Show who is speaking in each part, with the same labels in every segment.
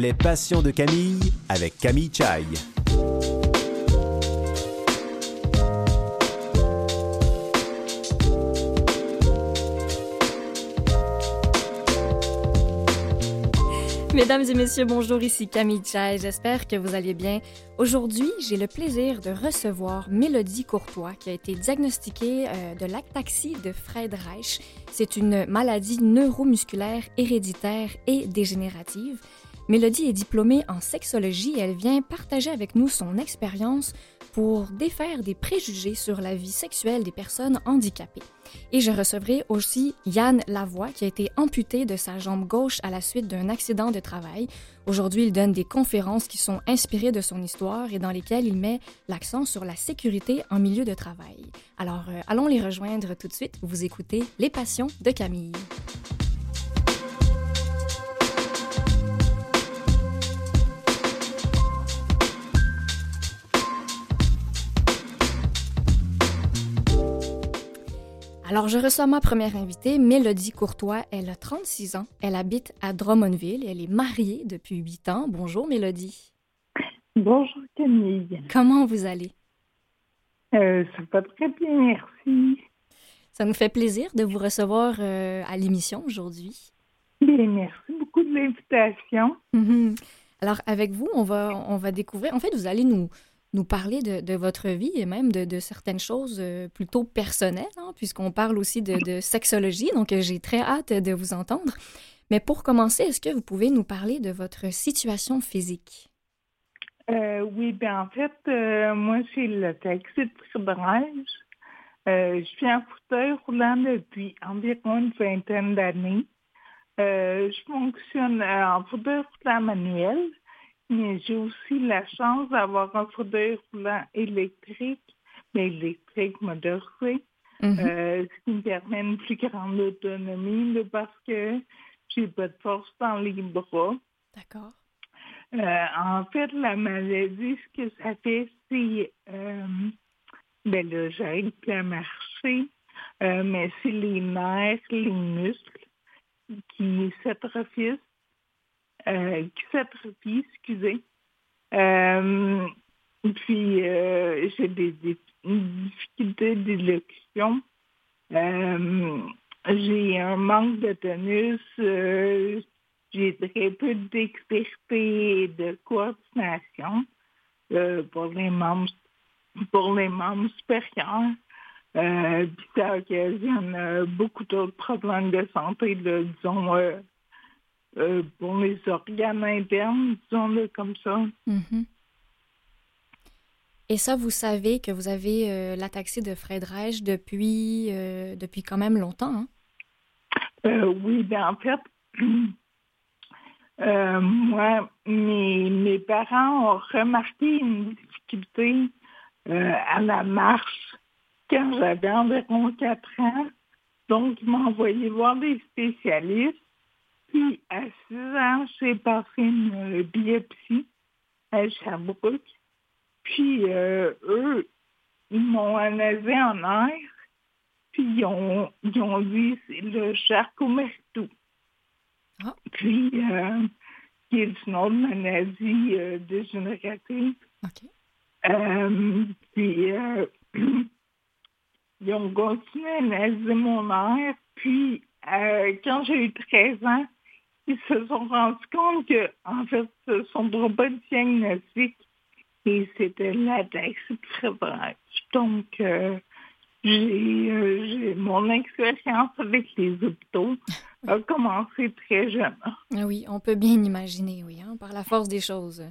Speaker 1: Les passions de Camille avec Camille Chai.
Speaker 2: Mesdames et messieurs, bonjour, ici Camille Chai. J'espère que vous allez bien. Aujourd'hui, j'ai le plaisir de recevoir Mélodie Courtois, qui a été diagnostiquée euh, de l'ataxie de Fred Reich. C'est une maladie neuromusculaire héréditaire et dégénérative. Mélodie est diplômée en sexologie et elle vient partager avec nous son expérience pour défaire des préjugés sur la vie sexuelle des personnes handicapées. Et je recevrai aussi Yann Lavoie, qui a été amputé de sa jambe gauche à la suite d'un accident de travail. Aujourd'hui, il donne des conférences qui sont inspirées de son histoire et dans lesquelles il met l'accent sur la sécurité en milieu de travail. Alors, euh, allons les rejoindre tout de suite. Vous écoutez Les Passions de Camille. Alors, je reçois ma première invitée, Mélodie Courtois. Elle a 36 ans. Elle habite à Drummondville elle est mariée depuis 8 ans. Bonjour, Mélodie.
Speaker 3: Bonjour, Camille.
Speaker 2: Comment vous allez?
Speaker 3: Euh, ça va très bien, merci.
Speaker 2: Ça nous fait plaisir de vous recevoir euh, à l'émission aujourd'hui.
Speaker 3: Bien, merci beaucoup de l'invitation.
Speaker 2: Mhm. Alors, avec vous, on va, on va découvrir. En fait, vous allez nous, nous parler de, votre vie et même de, certaines choses euh, plutôt personnelles, hein, puisqu'on parle aussi de, sexologie. Donc, euh, j'ai très hâte de vous entendre. Mais pour commencer, est-ce que vous pouvez nous parler de votre situation physique?
Speaker 3: Euh, oui, bien en fait, euh, moi, j'ai le taxi de Fribrage. Euh, je suis en fauteuil roulant depuis environ une vingtaine d'années. Je fonctionne en fauteuil roulant manuel, mais j'ai aussi la chance d'avoir un fauteuil roulant électrique, mais électrique motorisé,
Speaker 2: Mhm.
Speaker 3: euh, ce qui me permet une plus grande autonomie là, parce que j'ai pas de force dans les bras.
Speaker 2: D'accord.
Speaker 3: Euh, en fait, la maladie, ce que ça fait, c'est... Euh, ben là, j'arrive plus à marcher, mais c'est les nerfs, les muscles qui s'atrophient, qui s'atrophient, excusez. Euh, puis, euh, j'ai des, difficultés d'élocution. Euh, j'ai un manque de tonus. euh, j'ai très peu de dextérité et de coordination euh, pour les membres pour les membres supérieurs. Euh, puis ça occasionne euh, beaucoup d'autres problèmes de santé, disons, euh, pour les organes internes, disons-le comme ça.
Speaker 2: Mhm. Et ça, vous savez que vous avez euh, l'ataxie de Fred Reich depuis, euh, depuis quand même longtemps. Hein?
Speaker 3: Euh, oui, ben en fait, moi, mes, mes parents ont remarqué une difficulté à la marche quand j'avais environ 4 ans. Donc, ils m'ont envoyé voir des spécialistes. Puis, à 6 ans, j'ai passé une biopsie à Sherbrooke. Puis, euh, eux, ils m'ont analysé en air. Puis ils ont, ils ont dit c'est le Charcot-Marie-Tooth.
Speaker 2: Ah.
Speaker 3: Puis, euh, qui est une autre maladie euh, dégénérative. Euh, puis, euh, ils ont continué à analyser mon air. Puis, quand j'ai eu 13 ans, ils se sont rendus compte que, en fait, ce sont de diagnostic et c'était de Frédéric. Donc, euh, euh, j'ai- mon expérience avec les hôpitaux a commencé très jeune.
Speaker 2: Ah oui, on peut bien imaginer, oui, hein, par la force des choses.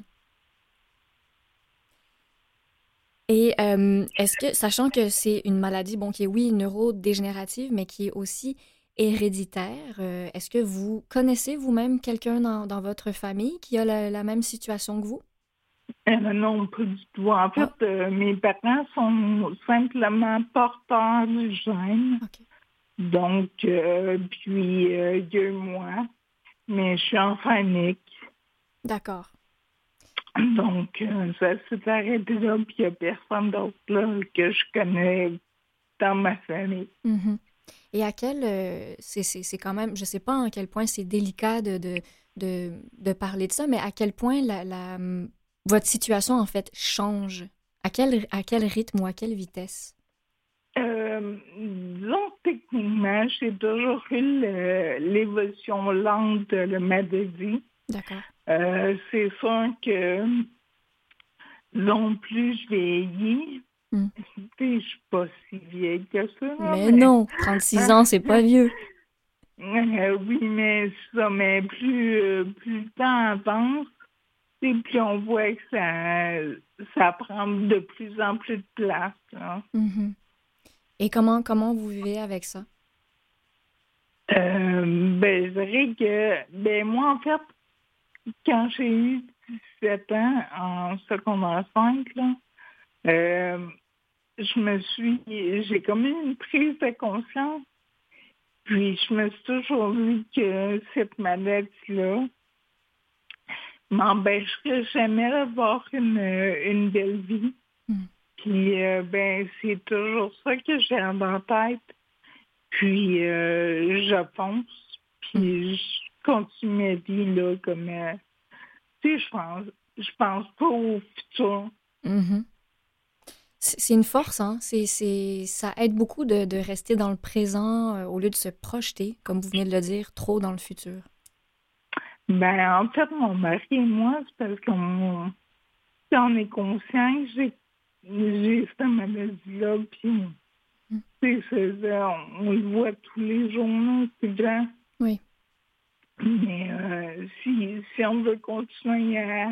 Speaker 2: Et euh, est-ce que, sachant que c'est une maladie, bon, qui est, oui, neurodégénérative, mais qui est aussi héréditaire, euh, est-ce que vous connaissez vous-même quelqu'un dans, dans votre famille qui a la, la même situation que vous?
Speaker 3: Euh, non, pas du tout. En fait, euh, mes parents sont simplement porteurs du gène.
Speaker 2: OK.
Speaker 3: Donc, euh, puis, il y a moi. Mais je suis enfant unique.
Speaker 2: D'accord.
Speaker 3: Donc, ça s'est arrêté là, puis il n'y a personne d'autre que je connais dans ma famille.
Speaker 2: Mhm. Et à quel... euh, c'est- quand même... Je sais pas à quel point c'est délicat de, de, de, de parler de ça, mais à quel point la, la, votre situation, en fait, change? À quel, à quel rythme ou à quelle vitesse?
Speaker 3: Euh, techniquement, j'ai toujours eu l'évolution lente de la maladie.
Speaker 2: D'accord.
Speaker 3: Euh, c'est sûr que non plus je vieillis.
Speaker 2: Hmm.
Speaker 3: Puis, je suis pas si vieille que ça?
Speaker 2: Mais non, 36 ans, c'est pas vieux.
Speaker 3: Euh, oui, mais ça, mais plus, euh, plus le temps avance, et plus on voit que ça, ça prend de plus en plus de place. là.
Speaker 2: Mhm. Et comment, comment vous vivez avec ça?
Speaker 3: Euh, ben, je dirais que, ben, moi, en fait, quand j'ai eu 17 ans en secondaire 5, là, euh, je me suis, j'ai comme eu une prise de conscience. Puis, je me suis toujours dit que cette maladie-là m'empêcherait jamais d'avoir une, une belle vie.
Speaker 2: Mm.
Speaker 3: Puis, euh, ben, c'est toujours ça que j'ai en tête. Puis, euh, je fonce. Puis, je continue ma vie, là, comme... euh, tu sais, je pense, je pense pas au futur.
Speaker 2: Mhm. C'est c'est une force, hein? C'est, ça aide beaucoup de, de rester dans le présent euh, au lieu de se projeter, comme vous venez de le dire, trop dans le futur.
Speaker 3: Ben, en fait, mon mari et moi, c'est parce qu'on si on est conscient que j'ai, j'ai cette maladie-là, puis ça, on, on le voit tous les jours, c'est grand.
Speaker 2: Oui.
Speaker 3: Mais euh, si, si on veut continuer à,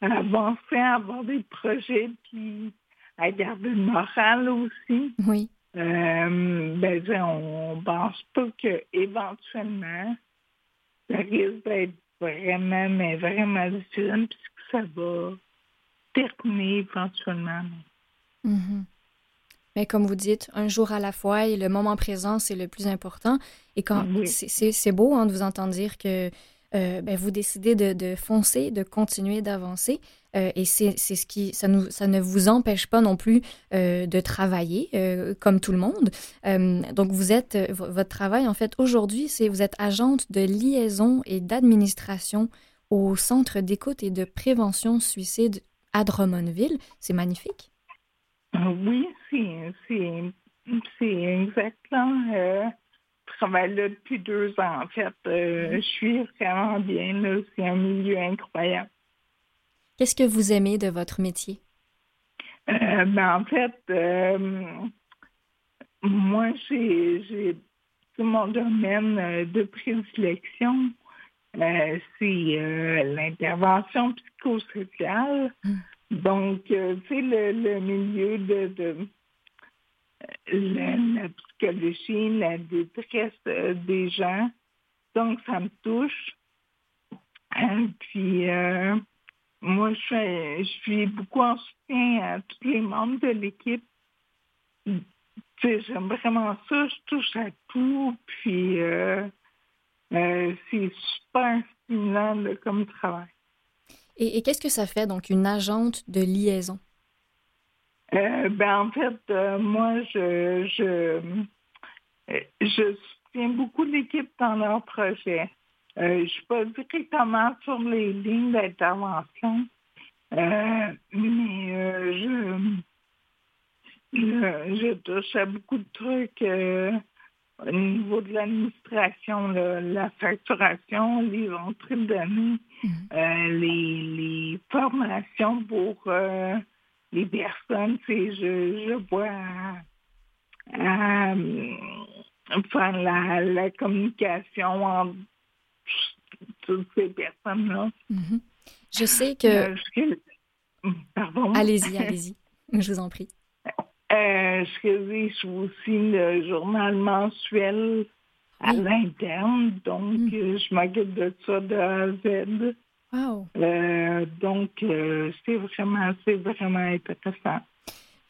Speaker 3: à avancer, à avoir des projets, puis à garder le moral aussi,
Speaker 2: Oui.
Speaker 3: euh, ben, on pense pas qu'éventuellement, ça risque d'être vraiment, mais vraiment difficile, puisque ça va terminer éventuellement.
Speaker 2: Mhm. Mais comme vous dites, un jour à la fois et le moment présent, c'est le plus important. Et quand
Speaker 3: Oui.
Speaker 2: c'est beau hein, de vous entendre dire que euh, ben, vous décidez de, foncer, de continuer d'avancer. Euh, et c'est ce qui, ça, ne vous empêche pas non plus euh, de travailler comme tout le monde. Donc vous êtes, vo- votre travail en fait aujourd'hui, c'est vous êtes agente de liaison et d'administration au Centre d'écoute et de prévention suicide à Drummondville. C'est magnifique.
Speaker 3: Oui, c'est c'est travaille là depuis deux ans, en fait. Euh, je suis vraiment bien. là. C'est un milieu incroyable.
Speaker 2: Qu'est-ce que vous aimez de votre métier?
Speaker 3: Euh, ben, en fait, euh, moi, j'ai j'ai- c'est mon domaine de prédilection. Euh, c'est l'intervention psychosociale.
Speaker 2: Mm.
Speaker 3: Donc, tu sais, le, le milieu de, de la, psychologie, la détresse euh, des gens. Donc, ça me touche. Euh, puis, euh, moi, je, fais- je suis beaucoup en soutien à tous les membres de l'équipe. J'aime vraiment ça. Je touche à tout. Puis, c'est super stimulant comme travail.
Speaker 2: Et qu'est-ce que ça fait, donc, une agente de liaison?
Speaker 3: Euh, ben, en fait, euh, moi, je, je, euh, je soutiens beaucoup l'équipe dans leurs projets. Euh, je ne suis pas directement sur les lignes d'intervention, mais je, je, je touche à beaucoup de trucs au niveau de l'administration, la facturation, les entrées de données, euh, les, les formations pour les personnes, tu sais, je, je vois euh, faire la, la communication entre toutes ces personnes-là.
Speaker 2: Mhm. Je sais que...
Speaker 3: Euh, je- pardon?
Speaker 2: Allez-y, allez-y. Je vous en prie.
Speaker 3: Euh, je rédige aussi le journal mensuel à
Speaker 2: Oui.
Speaker 3: l'interne, donc
Speaker 2: Mm.
Speaker 3: euh, je m'occupe de ça de A à Z.
Speaker 2: Wow.
Speaker 3: Euh, donc, euh, c'est vraiment, c'est vraiment intéressant.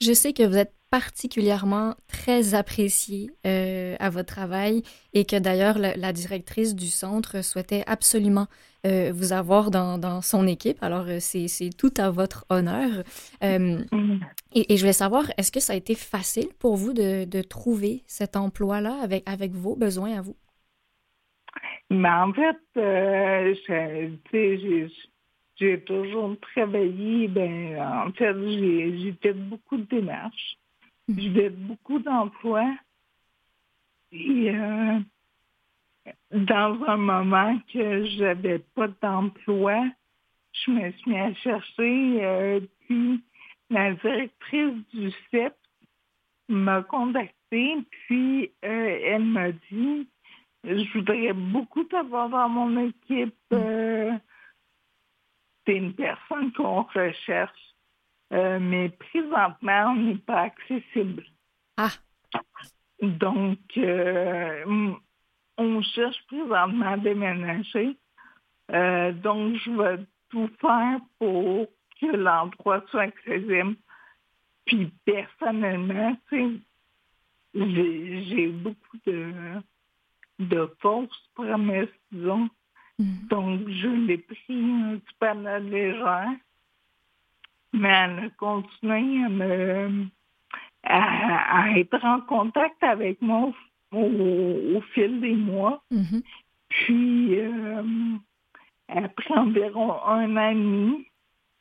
Speaker 2: Je sais que vous êtes particulièrement très apprécié euh, à votre travail et que d'ailleurs la, directrice du centre souhaitait absolument euh, vous avoir dans, son équipe. Alors c'est tout à votre honneur. Mm. Et, je voulais savoir, est-ce que ça a été facile pour vous de, trouver cet emploi-là avec, avec vos besoins à vous?
Speaker 3: Mais en fait, j'ai j'ai toujours travaillé, ben, en fait, j'ai fait beaucoup de démarches. Mhm. J'ai fait beaucoup d'emplois. Et euh, dans un moment que j'avais pas d'emploi, je me suis mis à chercher. Euh, puis la directrice du CEP m'a contactée, puis euh, elle m'a dit Je voudrais beaucoup t'avoir dans mon équipe. Mhm c'est une personne qu'on recherche, euh, mais présentement, on n'est pas accessible.
Speaker 2: Ah.
Speaker 3: Donc, euh, on cherche présentement à déménager. Euh, donc, je vais tout faire pour que l'endroit soit accessible. Puis, personnellement, j'ai beaucoup de, de fausses promesses, disons. Mm. Donc, je l'ai pris un petit peu à la légère. Mais elle a continué à, me, à, être en contact avec moi au, fil des mois. Mm-hmm. Puis, euh, après environ un an et demi,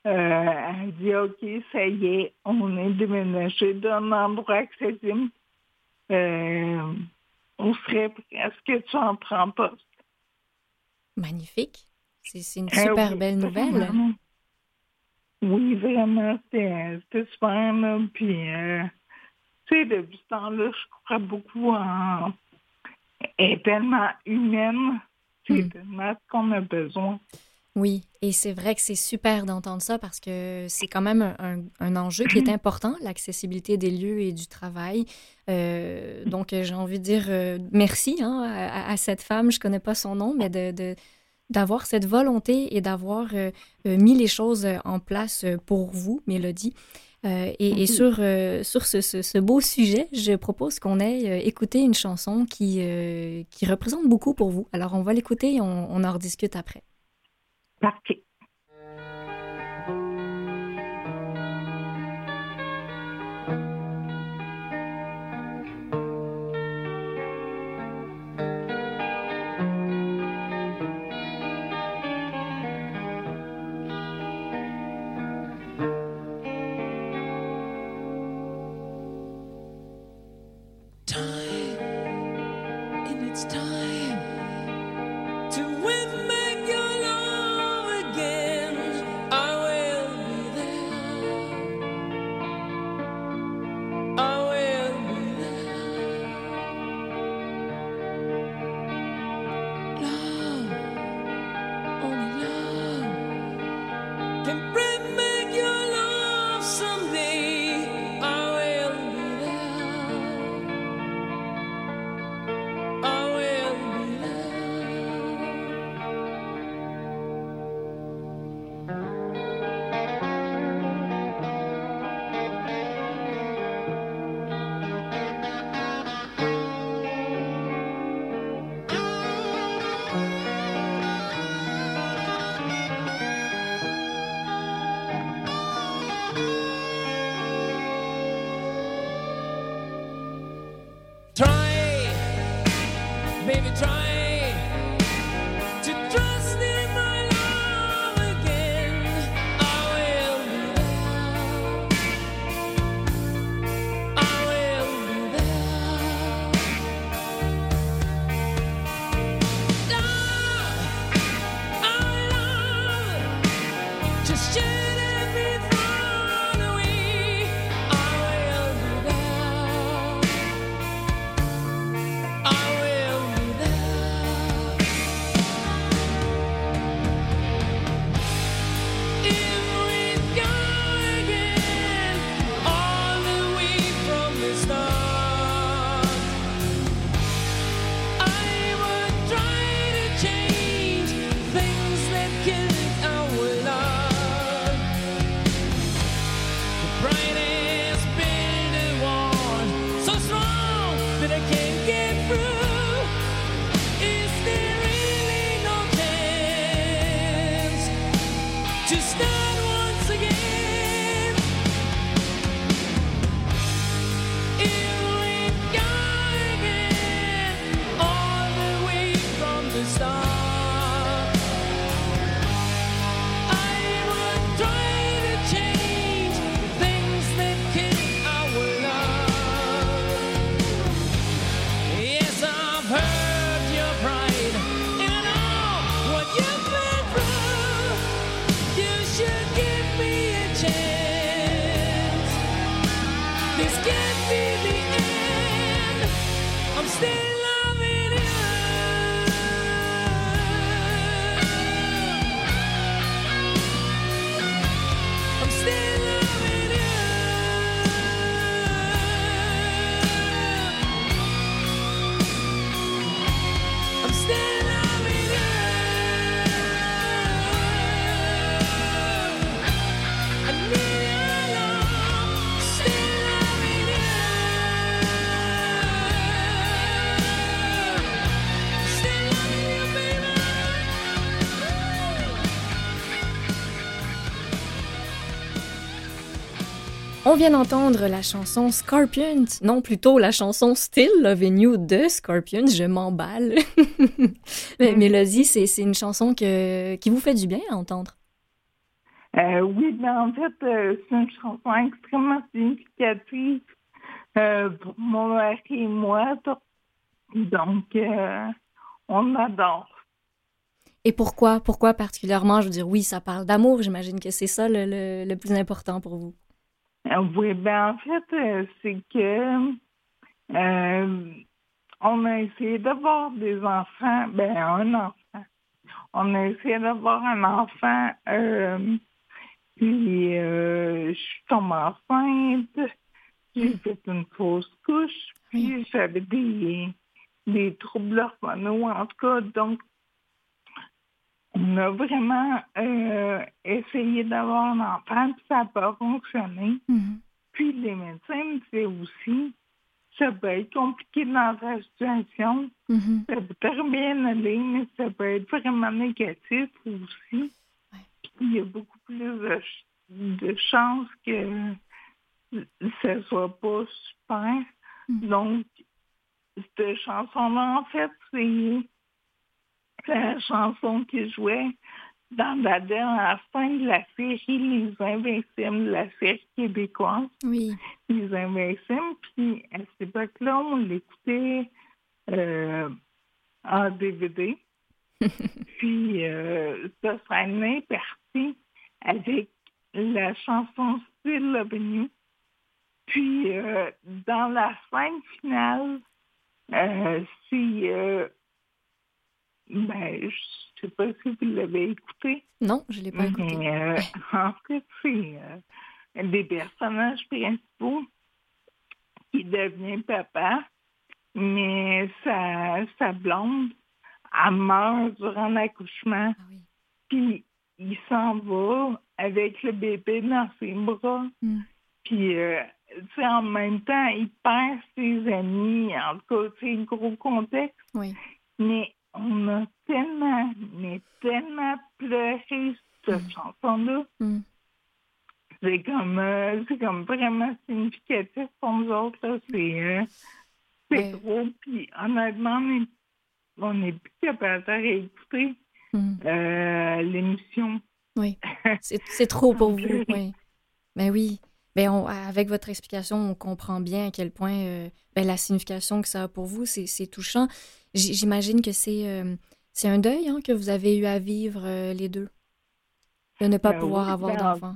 Speaker 3: euh, elle dit OK, ça y est, on est déménagé d'un endroit accessible. Euh, on serait presque tu en prends poste.
Speaker 2: Magnifique. C'est une ah super belle nouvelle.
Speaker 3: Oui, vraiment, c'était super. Là. Puis, euh, tu sais, depuis ce temps-là, je crois beaucoup en. Elle est tellement humaine. C'est mm. tellement ce qu'on a besoin.
Speaker 2: Oui, et c'est vrai que c'est super d'entendre ça parce que c'est quand même un, enjeu qui est important, l'accessibilité des lieux et du travail. Euh, donc, j'ai envie de dire euh, merci hein, à, cette femme, je connais pas son nom, mais de, d'avoir cette volonté et d'avoir euh, mis les choses en place pour vous, Mélodie. et, sur, sur ce, ce, beau sujet, je propose qu'on ait écouté une chanson qui, qui représente beaucoup pour vous. Alors, on va l'écouter et on, on en rediscute après.
Speaker 3: Parti. just you.
Speaker 2: On vient d'entendre la chanson Scorpions, non plutôt la chanson Still Loving You de Scorpions, je m'emballe. Mais. Mélodie, c'est une chanson que, qui vous fait du bien à entendre.
Speaker 3: Euh, oui, mais en fait, euh, c'est une chanson extrêmement significative euh, pour mon mari et moi. Donc, on adore.
Speaker 2: Et pourquoi? Pourquoi particulièrement? Je veux dire, oui, ça parle d'amour. J'imagine que c'est ça le plus important pour vous.
Speaker 3: Euh, oui, ben en fait, euh, c'est que euh, on a essayé d'avoir des enfants, ben un enfant. On a essayé d'avoir un enfant, puis je suis tombée enceinte, j'ai fait une fausse couche, puis j'avais des, des troubles hormonaux, en tout cas, donc on a vraiment euh, essayé d'avoir un enfant, puis ça n'a pas fonctionné. Mm-hmm. Puis les médecins me disaient aussi, ça peut être compliqué dans ta situation. Mm-hmm. Ça peut très bien aller, mais ça peut être vraiment négatif aussi. Il y a beaucoup plus de, chances que ça soit pas super. Mm-hmm. Donc, cette chanson-là, en fait, c'est la chanson qui jouait dans la dernière fin de la série Les Invincibles, la série québécoise.
Speaker 2: Oui.
Speaker 3: Les Invincibles. Puis à cette époque-là, on l'écoutait euh, en DVD. puis euh, ça serait parti avec la chanson Still Loving You. Puis euh, dans la scène finale, euh, c'est ben, je sais pas si vous l'avez écouté.
Speaker 2: Non, je l'ai pas écouté.
Speaker 3: Euh, en fait, c'est euh, des personnages principaux qui deviennent papa, mais sa, sa blonde, elle meurt durant l'accouchement. Ah Puis il s'en va avec le bébé dans ses bras. Hmm. Puis, euh, tu sais, en même temps, il perd ses amis. En tout cas, c'est un gros contexte.
Speaker 2: Oui.
Speaker 3: Mais on a tellement, mais tellement pleuré cette chanson-là. C'est comme, euh, c'est comme vraiment significatif pour nous autres. C'est, euh, c'est gros. Puis honnêtement, on n'est plus capable de réécouter euh, l'émission.
Speaker 2: Oui, c'est, trop pour vous. Oui. Mais oui. Ben avec votre explication, on comprend bien à quel point ben, la signification que ça a pour vous, c'est, touchant. J'imagine que c'est euh, c'est un deuil hein, que vous avez eu à vivre euh, les deux, de ne pas pouvoir avoir ben, d'enfant.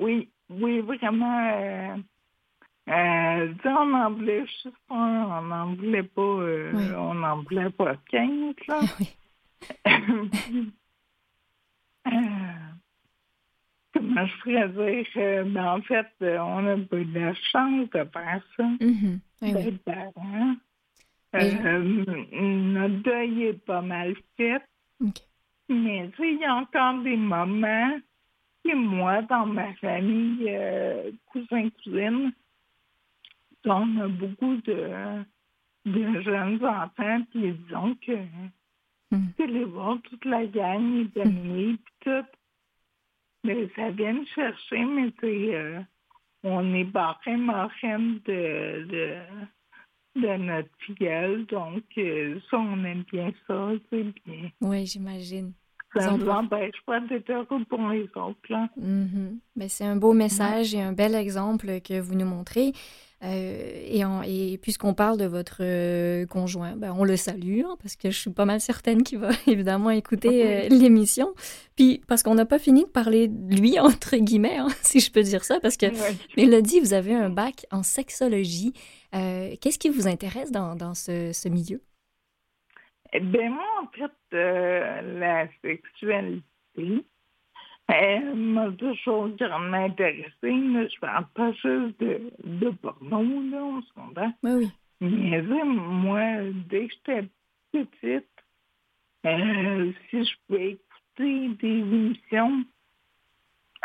Speaker 3: Oui, oui, vraiment. Euh, on n'en voulait juste on n'en voulait pas, on n'en voulait pas 15, là. je pourrais dire? Ben, en fait, on a eu de la chance de faire ça, mm d'être parents. Euh, notre deuil est pas mal fait. Mais tu sais, il y a encore des moments, et moi, dans ma famille, euh, cousins-cousines, on a beaucoup de, de jeunes enfants, puis disons que mm. les voir toute la gang, les amis, puis tout. Mais ça vient me chercher, mais c'est euh, on est barré marraine de, de, de notre filleule, donc euh, ça, on aime bien ça, c'est bien.
Speaker 2: Oui, j'imagine.
Speaker 3: Ça ne nous empêche pas d'être heureux pour les autres.
Speaker 2: Mm-hmm. C'est un beau message et un bel exemple que vous nous montrez. Euh, et, et puisqu'on parle de votre euh, conjoint, ben, on le salue hein, parce que je suis pas mal certaine qu'il va évidemment écouter euh, l'émission. Puis parce qu'on n'a pas fini de parler de lui, entre guillemets, hein, si je peux dire ça, parce que Mélodie, vous avez un bac en sexologie. Qu'est-ce qui vous intéresse dans, dans ce, ce milieu?
Speaker 3: Eh bien, moi, en fait, la sexualité, elle m'a toujours grandement intéressée. Je parle pas juste de, de porno, là, on se comprend.
Speaker 2: Oui, oui.
Speaker 3: Mais moi, dès que j'étais petite, euh, si je pouvais écouter des émissions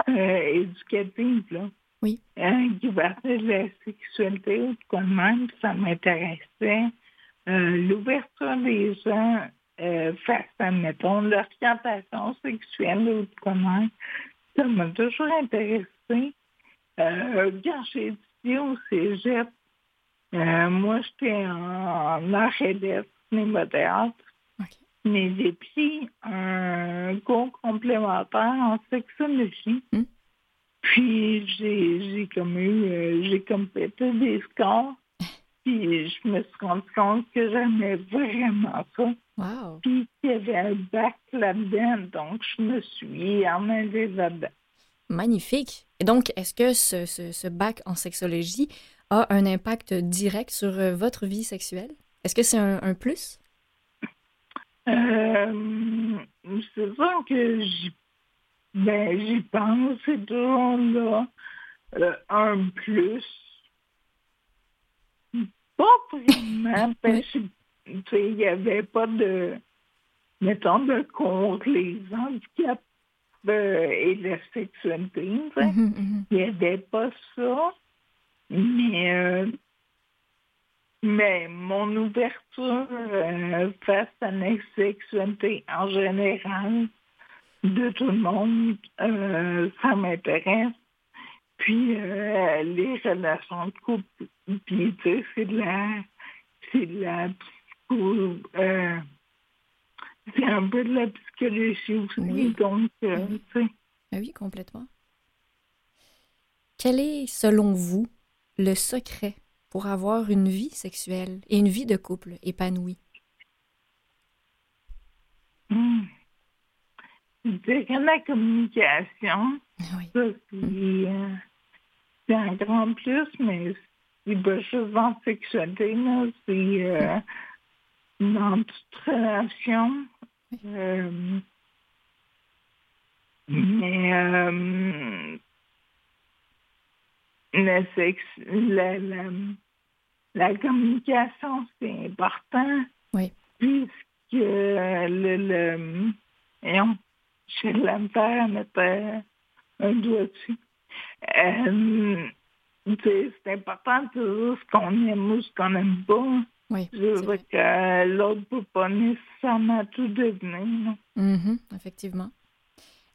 Speaker 3: euh, éducatives, là,
Speaker 2: oui.
Speaker 3: hein, qui parlaient de la sexualité ou de quoi même, ça m'intéressait. Euh, l'ouverture des gens euh, face à, mettons, l'orientation sexuelle ou comment. Ça m'a toujours intéressé. Euh, quand j'ai étudié au cégep, euh, moi, j'étais en, art et lettres, théâtre. Mais j'ai pris un cours complémentaire en sexologie. Hmm. Puis j'ai comme eu, euh, j'ai comme pété des scores. Puis je me suis rendu compte que j'aimais vraiment ça.
Speaker 2: Wow.
Speaker 3: Puis il y avait un bac là-dedans, donc je me suis emmenée là-dedans.
Speaker 2: Magnifique. Et donc, est-ce que ce, ce, bac en sexologie a un impact direct sur euh, votre vie sexuelle? Est-ce que c'est un, plus?
Speaker 3: Euh, c'est ça que j'y ben, pense, c'est toujours là euh, un plus. Pas vraiment, parce que il n'y avait pas de, mettons, de contre les handicaps euh, et la sexualité. Mhm, mhm. Il n'y avait pas ça. Mais, euh, mais mon ouverture euh, face à la sexualité en général, de tout le monde, ça m'intéresse. Puis les relations de couple, puis tu sais, c'est de la c'est de la euh, c'est un peu de la psychologie aussi. Oui. Donc, euh, oui.
Speaker 2: Ah oui, complètement. Quel est, selon vous, le secret pour avoir une vie sexuelle et une vie de couple épanouie?
Speaker 3: Mmh. la communication.
Speaker 2: Oui.
Speaker 3: Ça, euh, c'est, un grand plus, mais c'est pas juste en sexualité, c'est dans toute relation. Euh, mais euh, le sexe, la, la, la, communication, c'est important.
Speaker 2: Oui.
Speaker 3: Puisque le, le voyons, je la faire mettre un doigt dessus. Euh, c'est important de dire ce qu'on aime ou ce qu'on n'aime pas.
Speaker 2: Oui.
Speaker 3: Je veux que l'autre ne peut pas nécessairement tout devenir.
Speaker 2: Mm-hmm, effectivement.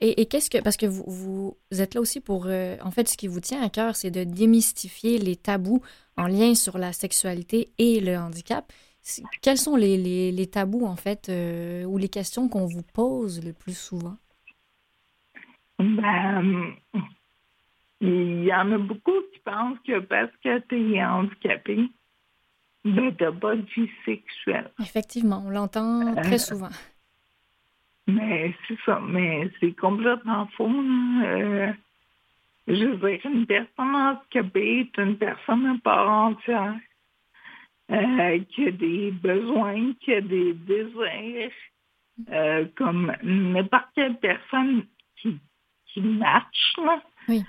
Speaker 2: Et, et qu'est-ce que. Parce que vous, vous êtes là aussi pour. Euh, en fait, ce qui vous tient à cœur, c'est de démystifier les tabous en lien sur la sexualité et le handicap. Quels sont les, les, les tabous, en fait, euh, ou les questions qu'on vous pose le plus souvent?
Speaker 3: Ben, il y en a beaucoup qui pensent que parce que tu es handicapé, ben, de vie sexuelle.
Speaker 2: Effectivement, on l'entend très euh, souvent.
Speaker 3: Mais c'est ça, mais c'est complètement faux. Euh, je veux dire, une personne handicapée est une personne à part entière euh, qui a des besoins, qui a des désirs, comme n'importe quelle personne qui, qui. Là.
Speaker 2: Oui.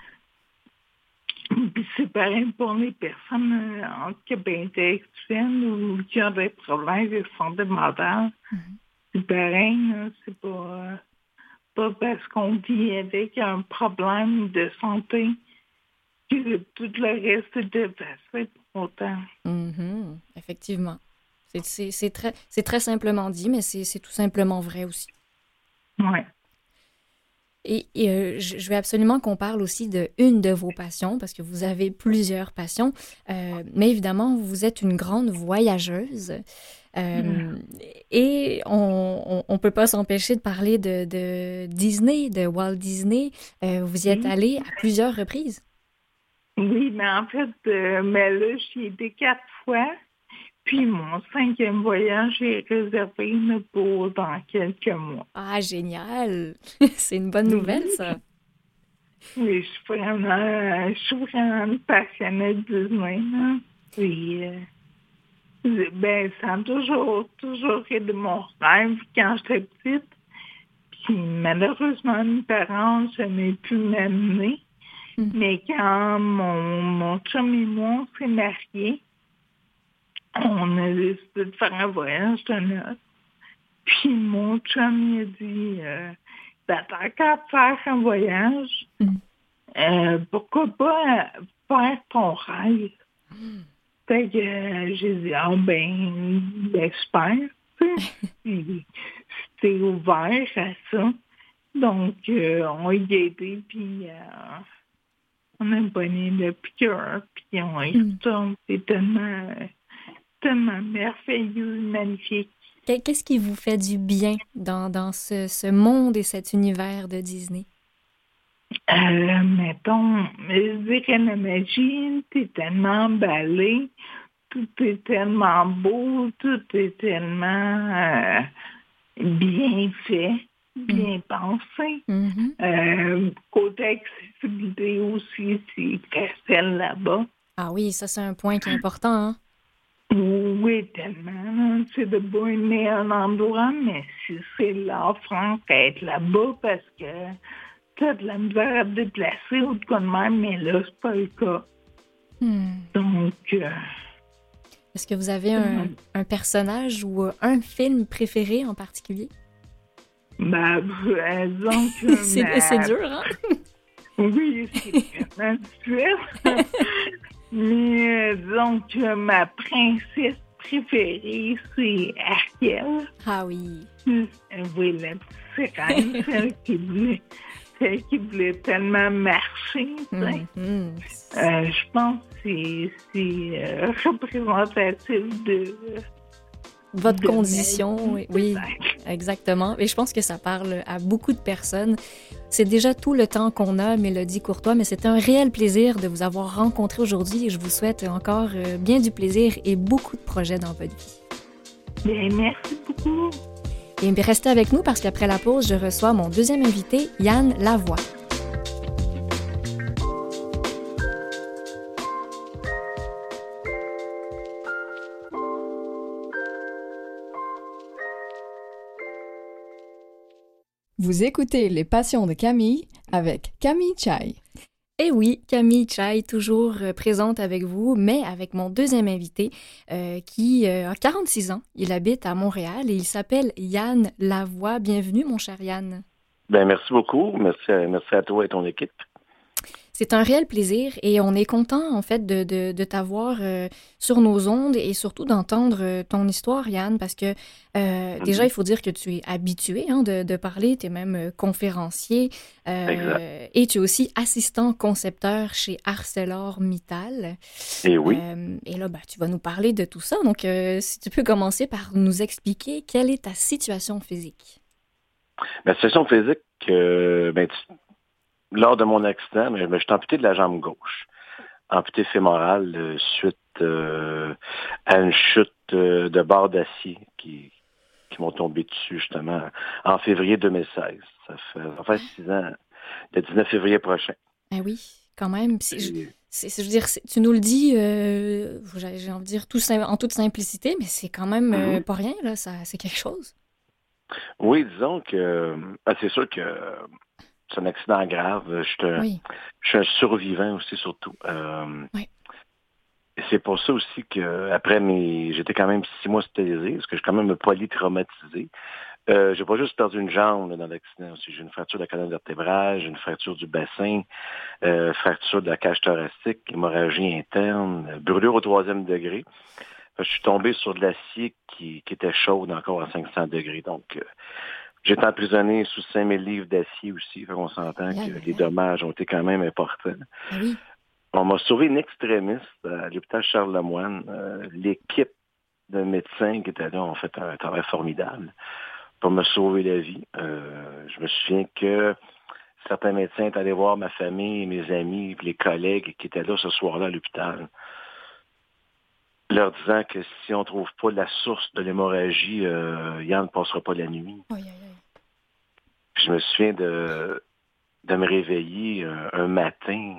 Speaker 3: Puis c'est pareil pour les personnes handicapées intellectuelles ou qui ont des problèmes de santé mentale. C'est pareil, c'est pas, euh, pas parce qu'on vit avec un problème de santé que tout le reste est effacé pour autant.
Speaker 2: Mm-hmm. Effectivement. C'est très, très simplement dit, mais c'est tout simplement vrai aussi.
Speaker 3: Oui.
Speaker 2: Et, euh, je veux absolument qu'on parle aussi de une de vos passions, parce que vous avez plusieurs passions. Euh, mais évidemment, vous êtes une grande voyageuse. Euh, mm. Et on ne peut pas s'empêcher de parler de, de, Disney, de Walt Disney. vous y êtes allé à plusieurs reprises.
Speaker 3: Oui, mais en fait, mais là, j'y ai quatre fois. Puis mon cinquième voyage est réservé pour dans quelques mois.
Speaker 2: Ah, génial! C'est une bonne nouvelle, ça.
Speaker 3: Oui, je suis vraiment, je suis vraiment passionnée de Disney. Hein. Puis, euh, ben, ça a toujours, toujours été de mon rêve quand j'étais petite. Puis malheureusement, mes parents ne jamais pu m'amener. Mm. Mais quand mon, mon chum et moi, on s'est mariés, on a décidé de faire un voyage de noces. Puis mon chum il a dit euh, ben, qu'à faire un voyage, mm. euh, pourquoi pas faire ton rêve? Mm. Fait que euh, j'ai dit Ah ben, ben super. C'était ouvert à ça. Donc euh, on y a aidé puis on a bonné le cœur, puis on a mm. C'est tellement merveilleux, magnifique.
Speaker 2: Qu'est-ce qui vous fait du bien dans, dans ce, ce, monde et cet univers de Disney?
Speaker 3: Euh, mettons, je dirais la magie, c'est tellement emballé, tout est tellement beau, tout est tellement euh, bien fait, bien mm. pensé. Mm-hmm. Euh, côté accessibilité aussi, c'est facile là-bas.
Speaker 2: Ah oui, ça c'est un point qui est important. Hein?
Speaker 3: Oui, tellement. C'est de beau aimer un endroit, mais si c'est l'offrant être là-bas parce que tu as de la misère à te déplacer ou de quoi de même, mais là, c'est pas le cas. Hmm. Donc. Euh,
Speaker 2: Est-ce que vous avez un, un, personnage ou un film préféré en particulier?
Speaker 3: Ben, disons que.
Speaker 2: c'est dur, hein?
Speaker 3: oui, c'est vraiment difficile. Mais donc, ma princesse préférée, c'est Ariel.
Speaker 2: Ah oui.
Speaker 3: Oui, la petite sirène, celle qui voulait, celle qui voulait tellement marcher. Mm-hmm. euh, je pense que c'est euh, représentatif de
Speaker 2: votre condition, oui, oui, exactement. Et je pense que ça parle à beaucoup de personnes. C'est déjà tout le temps qu'on a, Mélodie Courtois, mais c'est un réel plaisir de vous avoir rencontré aujourd'hui et je vous souhaite encore euh, bien du plaisir et beaucoup de projets dans votre vie.
Speaker 3: Bien, merci beaucoup.
Speaker 2: Et restez avec nous parce qu'après la pause, je reçois mon deuxième invité, Yann Lavoie.
Speaker 4: Vous écoutez Les Passions de Camille avec Camille Chai.
Speaker 2: Eh oui, Camille Chai, toujours euh, présente avec vous, mais avec mon deuxième invité euh, qui euh, a 46 ans. Il habite à Montréal et il s'appelle Yann Lavoie. Bienvenue, mon cher Yann.
Speaker 5: Ben, merci beaucoup. Merci merci à toi et ton équipe.
Speaker 2: C'est un réel plaisir et on est content en fait de, de, t'avoir euh, sur nos ondes et surtout d'entendre euh, ton histoire, Yann, parce que euh, déjà, il faut dire que tu es habitué hein, de, de, parler, tu es même conférencier et tu es aussi assistant concepteur chez ArcelorMittal.
Speaker 5: Et oui.
Speaker 2: et là, bah, tu vas nous parler de tout ça. Donc, si tu peux commencer par nous expliquer quelle est ta situation physique.
Speaker 5: Ma situation physique, ben, lors de mon accident, je me suis amputé de la jambe gauche. Amputé fémoral euh, suite euh, à une chute euh, de barre d'acier qui, qui m'ont tombé dessus justement en février 2016. Ça fait, six ans, le 19 février prochain.
Speaker 2: Ah oui, quand même. Je, je veux dire, tu nous le dis, j'ai envie de dire tout, en toute simplicité, mais c'est quand même mm-hmm. pas rien, là, c'est quelque chose.
Speaker 5: Oui, disons que ah, c'est sûr que c'est un accident grave. Je suis un, survivant aussi, surtout. Euh, c'est pour ça aussi que après mes. J'étais quand même six mois hospitalisé, parce que je suis quand même polytraumatisé. Euh, j'ai pas juste perdu une jambe dans l'accident aussi. J'ai une fracture de la colonne vertébrale, j'ai une fracture du bassin, euh, fracture de la cage thoracique, hémorragie interne, brûlure au troisième degré. Je suis tombé sur de l'acier qui, qui, était chaud encore à 500 degrés. Donc, euh, J'ai été emprisonné sous 5000 livres d'acier aussi. On s'entend que les dommages ont été quand même importants.
Speaker 2: Oui.
Speaker 5: On m'a sauvé une extrémiste à l'hôpital Charles-Lemoine. Euh, l'équipe de médecins qui étaient là ont fait un travail formidable pour me sauver la vie. Euh, je me souviens que certains médecins étaient allés voir ma famille, mes amis, les collègues qui étaient là ce soir-là à l'hôpital, leur disant que si on ne trouve pas la source de l'hémorragie, euh, Yann ne passera pas la nuit. Je me souviens de, de me réveiller un matin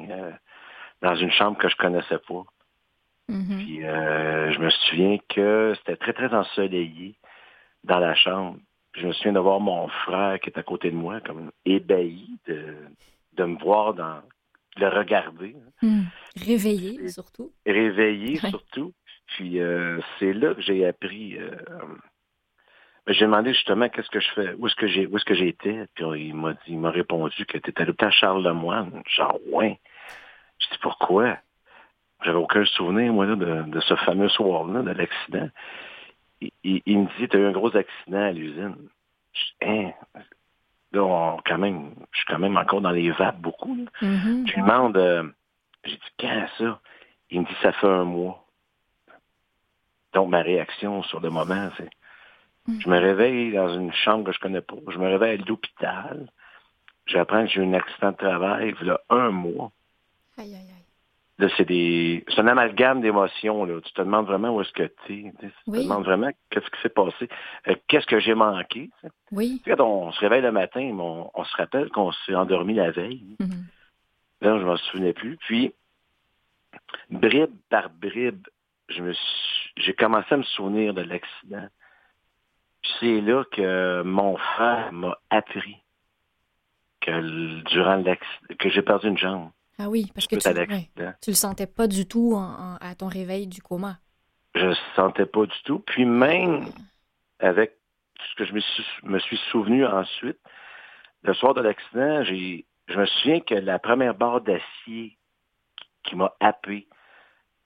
Speaker 5: dans une chambre que je connaissais pas.
Speaker 2: Mm-hmm.
Speaker 5: Puis euh, je me souviens que c'était très, très ensoleillé dans la chambre. je me souviens de voir mon frère qui est à côté de moi, comme ébahi de, de me voir dans le regarder.
Speaker 2: Mm. Réveillé surtout.
Speaker 5: Réveillé surtout. Puis euh, c'est là que j'ai appris. Ben, j'ai demandé justement qu'est-ce que je fais, où est-ce que j'ai où est-ce que j'étais. Puis il m'a dit, il m'a répondu que tu étais à l'hôpital Charles Lemoine. Genre ouais. Je dis pourquoi? J'avais aucun souvenir, moi, de, ce fameux soir-là, de l'accident. Il, me dit, tu as eu un gros accident à l'usine. Je dis, hein? Là, quand même, je suis quand même encore dans les vapes beaucoup.
Speaker 2: Mm-hmm.
Speaker 5: Je lui demande, euh, j'ai dit, quand ça? Il me dit, ça fait un mois. Donc, ma réaction sur le moment, c'est,
Speaker 2: mm. je
Speaker 5: me réveille dans une chambre que je connais pas. Je me réveille à l'hôpital. J'apprends que j'ai eu un accident de travail, il y a un mois.
Speaker 2: Aïe, aïe, aïe.
Speaker 5: Là, c'est des. C'est un amalgame d'émotions, là. Tu te demandes vraiment où est-ce que tu es. Tu te demandes vraiment qu'est-ce qui s'est passé. Euh, qu'est-ce que j'ai manqué.
Speaker 2: Oui.
Speaker 5: quand on se réveille le matin, on, se rappelle qu'on s'est endormi la veille.
Speaker 2: Mm-hmm.
Speaker 5: Là, je ne m'en souvenais plus. Puis, bribe par bribe, je me j'ai commencé à me souvenir de l'accident. C'est là que mon frère m'a appris que durant l'accident, que j'ai perdu une jambe.
Speaker 2: Ah oui, parce que tu, ne le sentais pas du tout à ton réveil du coma.
Speaker 5: Je le sentais pas du tout. Puis même avec ce que je me suis, me suis souvenu ensuite, le soir de l'accident, j'ai, je me souviens que la première barre d'acier qui m'a happé,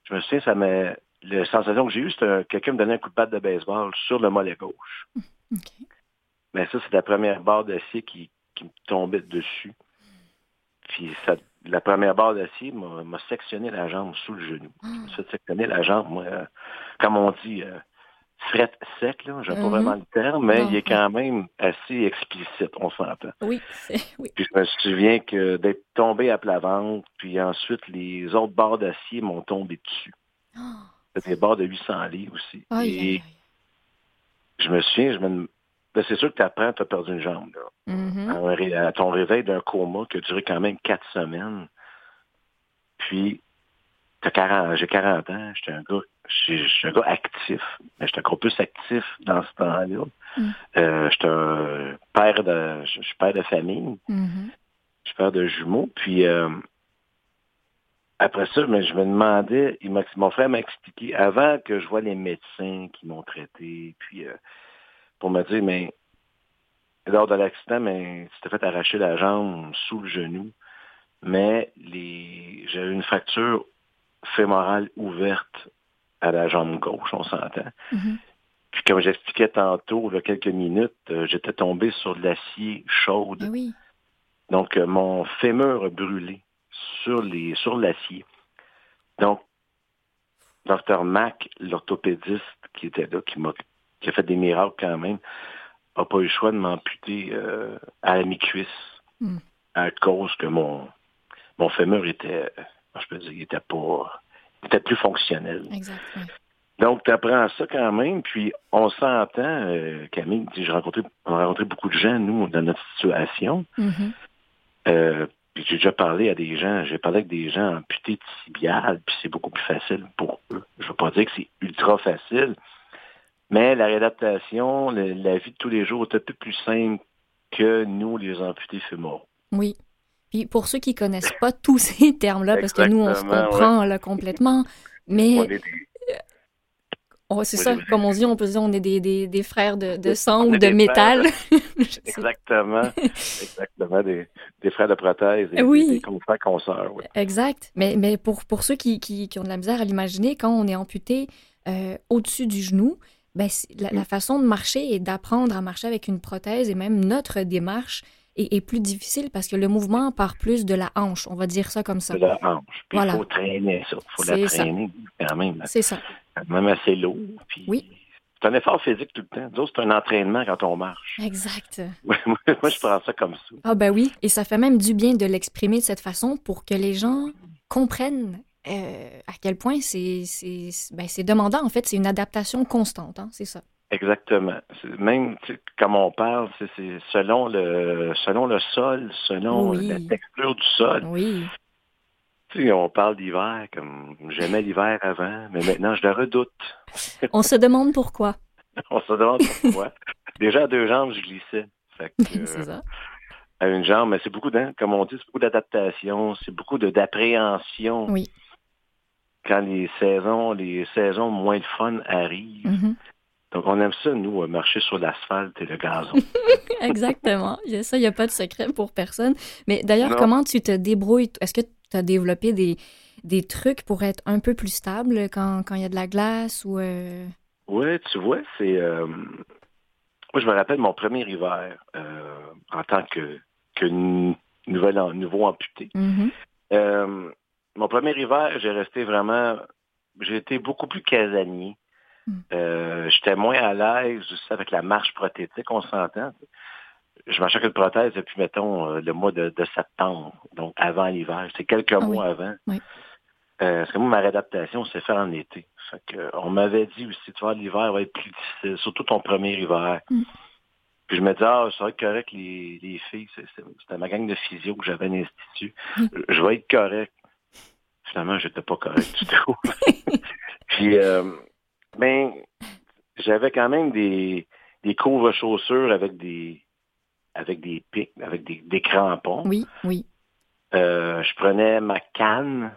Speaker 5: je me souviens, ça m'a, la sensation que j'ai eue, c'était quelqu'un me donnait un coup de patte de baseball sur le mollet gauche. Mais ça, c'est la première barre d'acier qui, qui me tombait dessus. Puis ça la première barre d'acier m'a sectionné la jambe sous le genou. Je me suis sectionner la jambe, moi, euh, comme on dit, euh, fret sec, là, j'ai pas mm-hmm. vraiment le terme, mais il est quand même assez explicite, on s'entend.
Speaker 2: Oui, oui.
Speaker 5: Puis je me souviens que d'être tombé à plat ventre, puis ensuite les autres barres d'acier m'ont tombé dessus.
Speaker 2: Oh.
Speaker 5: C'était des barres de 800 livres aussi.
Speaker 2: Et
Speaker 5: je me souviens, je me, ben, c'est sûr que tu apprends, tu as perdu une jambe. Là.
Speaker 2: Mm-hmm.
Speaker 5: à, ton réveil d'un coma qui a duré quand même quatre semaines. Puis, j'ai 40 ans, j'étais un gars, suis un gars actif, mais j'étais encore plus actif dans ce temps-là.
Speaker 2: Mm.
Speaker 5: Euh, j'étais un père de, je suis père de famille,
Speaker 2: mm-hmm.
Speaker 5: je suis père de jumeaux, puis euh, après ça, mais je me demandais, il mon frère m'a expliqué, avant que je vois les médecins qui m'ont traité, puis euh, pour me dire, mais lors de l'accident, mais tu t'es fait arracher la jambe sous le genou, mais les j'ai une fracture fémorale ouverte à la jambe gauche, on s'entend.
Speaker 2: Mm-hmm.
Speaker 5: Puis comme j'expliquais tantôt, il y a quelques minutes, euh, j'étais tombé sur de l'acier chaude.
Speaker 2: Eh
Speaker 5: Donc euh, mon fémur a brûlé sur les sur l'acier. Donc, Dr. Mac, l'orthopédiste qui était là, qui m'a qui a fait des miracles quand même, n'a pas eu le choix de m'amputer euh, à la mi-cuisse
Speaker 2: hmm.
Speaker 5: à cause que mon, mon fémur était, je peux dire, il était pas, était plus fonctionnel. Donc, tu apprends ça quand même, puis on s'entend, euh, Camille, j'ai rencontré, on a rencontré beaucoup de gens, nous, dans notre situation.
Speaker 2: Mm-hmm.
Speaker 5: Euh, puis j'ai déjà parlé à des gens, j'ai parlé avec des gens amputés de tibial, puis c'est beaucoup plus facile pour eux. Je veux pas dire que c'est ultra facile, mais la réadaptation, la vie de tous les jours est un peu plus simple que nous, les amputés fémoraux.
Speaker 2: Oui. Puis pour ceux qui connaissent pas tous ces termes-là, parce que nous, on se comprend là, complètement, mais... Oh, c'est ça, comme on dit, on peut dire on est des, des, des frères de, de sang ou de métal.
Speaker 5: exactement, exactement, des, des, frères de prothèse et
Speaker 2: oui.
Speaker 5: des, confrères consoeurs. Oui.
Speaker 2: Exact, mais, mais pour, pour ceux qui, qui, qui, ont de la misère à l'imaginer, quand on est amputé euh, au-dessus du genou, ben, la, façon de marcher et d'apprendre à marcher avec une prothèse et même notre démarche est, plus difficile parce que le mouvement part plus de la hanche, on va dire ça comme ça.
Speaker 5: De la hanche. Puis il faut traîner ça. Il faut la traîner quand même.
Speaker 2: C'est ça.
Speaker 5: Même assez lourd.
Speaker 2: oui.
Speaker 5: C'est un effort physique tout le temps. C'est un entraînement quand on marche.
Speaker 2: Exact.
Speaker 5: moi, je prends ça comme ça.
Speaker 2: Ah ben oui. Et ça fait même du bien de l'exprimer de cette façon pour que les gens comprennent euh, à quel point c'est ben, demandant. En fait, c'est une adaptation constante. Hein, c'est ça.
Speaker 5: Exactement. Même comme on parle, c'est selon le selon le sol, selon la texture du sol.
Speaker 2: Oui.
Speaker 5: on parle d'hiver comme j'aimais l'hiver avant, mais maintenant je le redoute.
Speaker 2: on se demande pourquoi.
Speaker 5: on se demande pourquoi. Déjà à deux jambes, je glissais.
Speaker 2: c'est ça.
Speaker 5: À une jambe, mais c'est beaucoup, comme on dit, c'est beaucoup d'adaptation, c'est beaucoup d'appréhension.
Speaker 2: Oui.
Speaker 5: Quand les saisons, les saisons moins de fun arrivent. Mm-hmm. Donc, on aime ça, nous, marcher sur l'asphalte et le gazon.
Speaker 2: Exactement. Ça, il n'y a pas de secret pour personne. Mais d'ailleurs, comment tu te débrouilles? Est-ce que tu as développé des, des trucs pour être un peu plus stable quand il y a de la glace ou... Euh?
Speaker 5: Oui, tu vois, c'est... Euh, moi, je me rappelle mon premier hiver euh, en tant que, que nouvel, nouveau amputé.
Speaker 2: Mm-hmm.
Speaker 5: mon premier hiver, j'ai resté vraiment... J'ai été beaucoup plus casanier. Hmm. Euh, j'étais moins à l'aise aussi avec la marche prothétique, on s'entend. Je marchais avec une prothèse depuis, mettons, euh, le mois de, septembre, donc avant l'hiver. C'est quelques ah mois avant.
Speaker 2: Oui.
Speaker 5: Euh, parce que moi, ma réadaptation s'est faite en été. on m'avait dit aussi, tu vois, l'hiver va être plus difficile, surtout ton premier hiver. Hmm. Puis je me disais, ah, ça va être correct, les, les filles. C'était ma gang de physio que j'avais à l'institut. Hmm. Je vais être correct. Finalement, j'étais pas correct du tout. Puis, ben, j'avais quand même des, des couvre-chaussures avec des avec des pics, avec des, des crampons.
Speaker 2: Oui, oui.
Speaker 5: Euh, je prenais ma canne,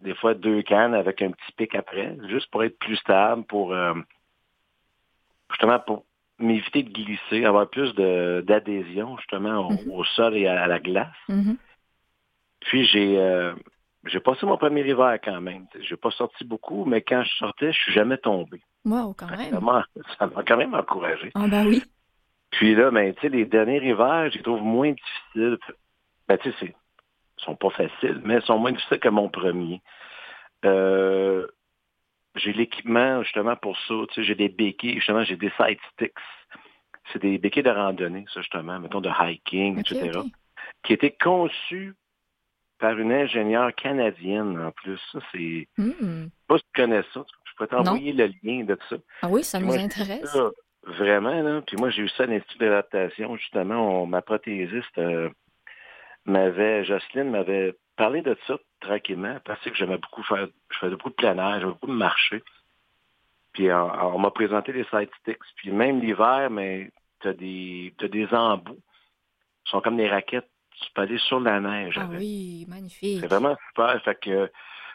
Speaker 5: des fois deux cannes avec un petit pic après, juste pour être plus stable, pour euh, justement pour m'éviter de glisser, avoir plus d'adhésion justement mm-hmm. au, sol et à, la glace.
Speaker 2: Mm-hmm.
Speaker 5: Puis j'ai euh, j'ai passé mon premier hiver quand même. Je n'ai pas sorti beaucoup, mais quand je sortais, je suis jamais tombé.
Speaker 2: Wow, quand même.
Speaker 5: Ça m'a quand même encouragé.
Speaker 2: Ah ben oui.
Speaker 5: Puis là, ben, tu sais, les derniers hivers, je les trouve moins difficiles. Ben, tu sais, ils sont pas faciles, mais ils sont moins difficiles que mon premier. Euh, j'ai l'équipement justement pour ça. Tu sais, j'ai des béquilles, justement, j'ai des side sticks. C'est des béquilles de randonnée, ça, justement, mettons de hiking, etc. Qui étaient conçus par une ingénieure canadienne en plus. Ça, c'est.
Speaker 2: Hmm.
Speaker 5: Pas si tu connais ça. Je peux t'envoyer le lien de ça.
Speaker 2: Ah oui, ça nous intéresse.
Speaker 5: vraiment, là. Puis moi, j'ai eu ça à l'Institut d'adaptation, justement. ma prothésiste euh, m'avait, Jocelyne m'avait parlé de ça tranquillement, parce que j'aimais beaucoup faire, je faisais beaucoup de plein air, j'aimais beaucoup marcher. Puis on, m'a présenté les side sticks. Puis même l'hiver, mais tu as des, as des embouts. Ils sont comme des raquettes tu peux aller sur la neige.
Speaker 2: Ah oui, magnifique.
Speaker 5: C'est vraiment super. Fait que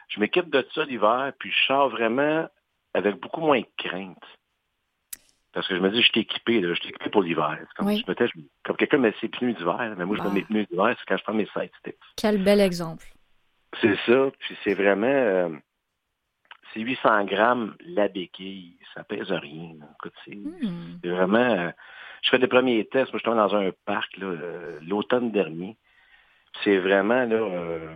Speaker 5: je m'équipe de ça l'hiver, puis je sors vraiment avec beaucoup moins de crainte. Parce que je me dis, je suis équipé, je suis équipé pour l'hiver. Comme, comme quelqu'un met ses pneus d'hiver, mais moi, je mets mes pneus d'hiver, c'est quand je prends mes side sticks.
Speaker 2: Quel bel exemple.
Speaker 5: C'est ça, puis c'est vraiment... Euh, c'est 800 grammes la béquille, ça pèse rien. Écoute, c'est hmm. vraiment... Euh, je fais des premiers tests. Moi, je suis dans un parc euh, l'automne dernier. C'est vraiment là, euh,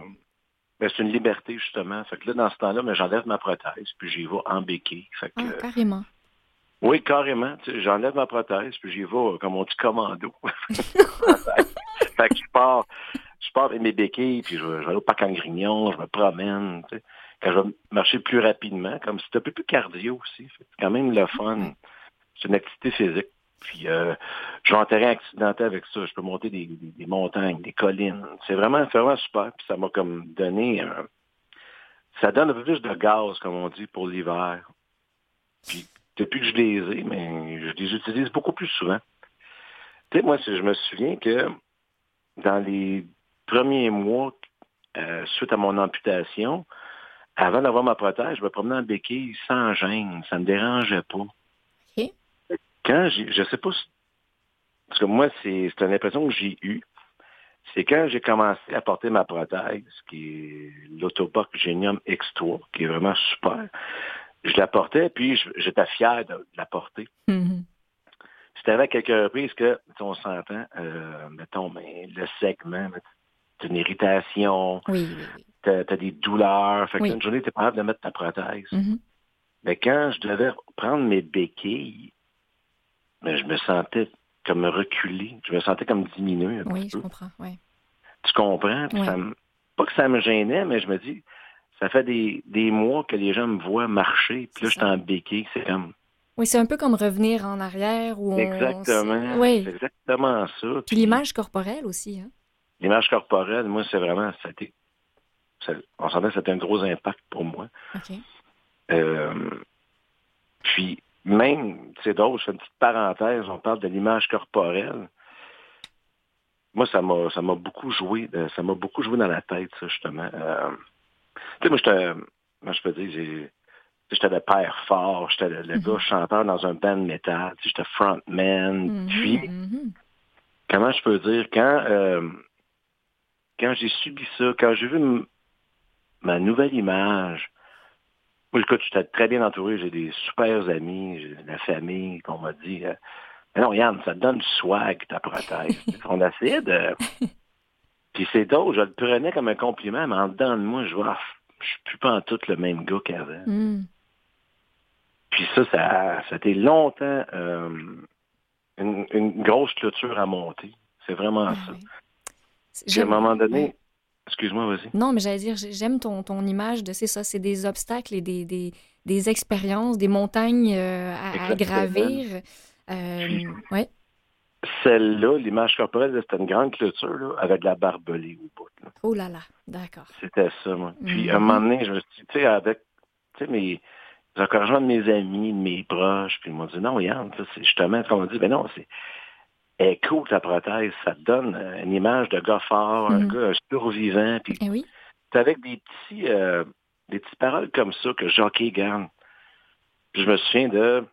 Speaker 5: ben, c'est une liberté justement. Fait que là, dans ce temps-là, ben, j'enlève ma prothèse, puis j'y vais en béquille. Fait
Speaker 2: ah, carrément.
Speaker 5: Oui, carrément. J'enlève ma prothèse, puis j'y vais, comme on dit, commando. fait que je pars, je pars avec mes béquilles, puis je, vais aller au parc en grignon, je me promène. Quand je vais marcher plus rapidement, comme c'est un peu plus cardio aussi. C'est quand même le fun. C'est une activité physique. Puis euh, je terrain accidenté avec ça. Je peux monter des, montagnes, des collines. C'est vraiment, vraiment super. Puis ça m'a comme donné ça donne un peu plus de gaz, comme on dit, pour l'hiver. Puis depuis que je les ai, mais je les utilise beaucoup plus souvent. Tu sais, moi, je me souviens que dans les premiers mois euh, suite à mon amputation, avant d'avoir ma prothèse, je me promenais en béquille sans gêne. Ça ne me dérangeait pas quand j'ai, je sais pas, parce que moi, c'est, c'est une impression que j'ai eue, c'est quand j'ai commencé à porter ma prothèse, qui est l'Autoboc Genium X3, qui est vraiment super. je la portais, puis j'étais fier de, la porter. Mm-hmm. C'était avec quelques reprises que, on s'entend, euh, mettons, mais le segment, c'est une irritation,
Speaker 2: oui,
Speaker 5: tu as, des douleurs, fait qu'une journée, tu es pas capable de mettre ta prothèse. Mm-hmm. Mais quand je devais prendre mes béquilles, mais je me sentais comme reculé, je me sentais comme diminué.
Speaker 2: oui, je comprends, oui.
Speaker 5: Tu comprends? pas que ça me gênait, mais je me dis, ça fait des, des mois que les gens me voient marcher, puis là, je suis en béquille, c'est comme...
Speaker 2: Oui, c'est un peu comme revenir en arrière. Où
Speaker 5: exactement. Oui. C'est exactement ça.
Speaker 2: Puis, l'image corporelle aussi. Hein?
Speaker 5: L'image corporelle, moi, c'est vraiment... Ça a été, on sentait que c'était un gros impact pour moi.
Speaker 2: OK.
Speaker 5: Euh, puis, même, c'est drôle, je fais une petite parenthèse, on parle de l'image corporelle. Moi, ça m'a ça m'a beaucoup joué, ça m'a beaucoup joué dans la tête, ça, justement. Euh, tu sais, moi, j'étais, moi, je peux dire, j'étais le père fort, j'étais le, mm-hmm. gars chanteur dans un band métal, j'étais frontman. Mm-hmm, puis, mm-hmm. comment je peux dire, quand, euh, quand j'ai subi ça, quand j'ai vu ma nouvelle image, moi, écoute, j'étais très bien entouré, j'ai des super amis, j'ai la famille qu'on m'a dit, euh, mais non, Yann, ça te donne du swag, ta prothèse. On essayait de... Puis c'est d'autres, je le prenais comme un compliment, mais en dedans de moi, je vois, je suis plus pas en tout le même gars qu'avant.
Speaker 2: Mm.
Speaker 5: Puis ça, ça, ça a été longtemps euh, une, grosse clôture à monter. C'est vraiment ah ça. Puis à un moment donné, excuse-moi, vas-y.
Speaker 2: Non, mais j'allais dire, j'aime ton, ton image de c'est ça, c'est des obstacles et des, des, des expériences, des montagnes euh, à, gravir. Euh, ouais.
Speaker 5: Celle-là, l'image corporelle, c'était une grande clôture là, avec de la barbelée au bout.
Speaker 2: Oh là là, d'accord.
Speaker 5: C'était ça, moi. Puis, à un moment donné, je me suis dit, tu sais, avec mes encouragements de mes amis, de mes proches, puis ils m'ont dit, non, Yann, c'est justement, on m'a dit, ben non, c'est écoute la prothèse, ça te donne euh, une image de gars fort, un mm. gars survivant, puis
Speaker 2: eh oui.
Speaker 5: c'est avec des petits, euh, des petites paroles comme ça que Jockey gagne. Puis je me souviens de,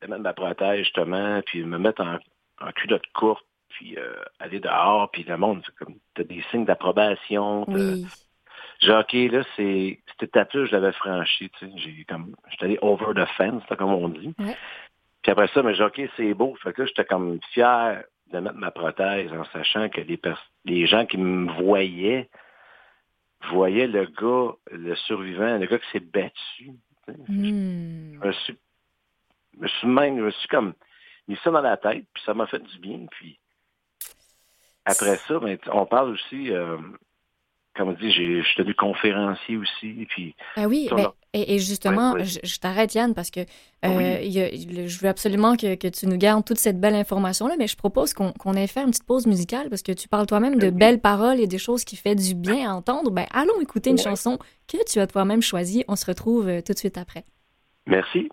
Speaker 5: de mettre ma prothèse, justement, puis me mettre en, en culotte courte, puis euh, aller dehors, puis le monde, comme, t'as des signes d'approbation.
Speaker 2: Oui.
Speaker 5: Jockey, là, c'est, cette étape-là, je l'avais franchi, tu sais, j'ai comme, j'étais allé over the fence, comme on dit. Puis après ça, mais jockey, c'est beau. Fait que là, j'étais comme fier de mettre ma prothèse en sachant que les, les gens qui me voyaient voyaient le gars, le survivant, le gars qui s'est battu.
Speaker 2: Hmm.
Speaker 5: Je, me suis, je me suis même, je me suis comme mis ça dans la tête, puis ça m'a fait du bien. Puis après ça, ben, on parle aussi, euh, comme on dit, je suis devenu conférencier aussi. Puis,
Speaker 2: ah oui, ben, et, justement, je, t'arrête Yann parce que euh, je veux absolument que, tu nous gardes toute cette belle information-là, mais je propose qu'on ait fait une petite pause musicale parce que tu parles toi-même de belles paroles et des choses qui fait du bien à entendre. Ben, allons écouter une chanson que tu as toi-même choisie. On se retrouve euh, tout de suite après.
Speaker 5: Merci.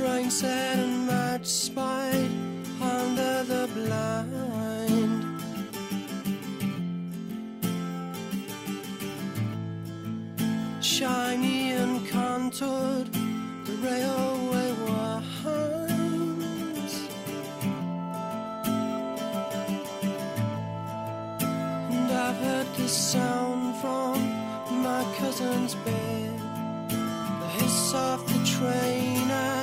Speaker 5: Drawing sad and much spite under the blind. Shiny and contoured, the railway winds. And I've heard the sound from my cousin's bed, the hiss of the train at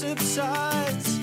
Speaker 2: subsides.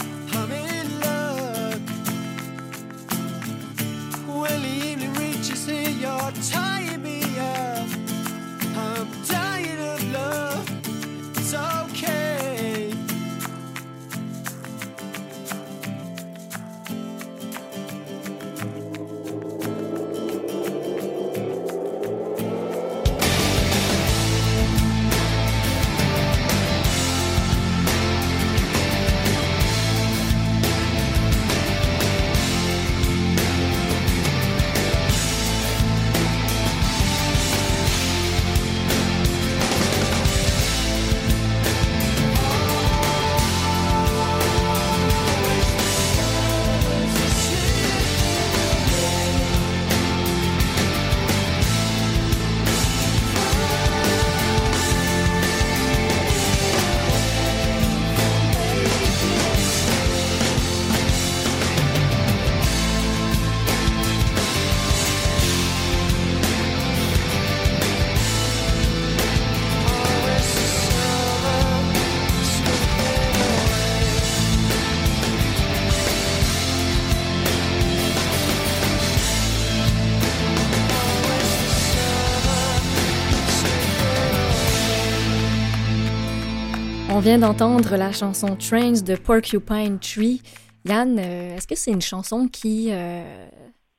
Speaker 2: Vient d'entendre la chanson Trains de Porcupine Tree. Yann, euh, est-ce que c'est une chanson qui euh,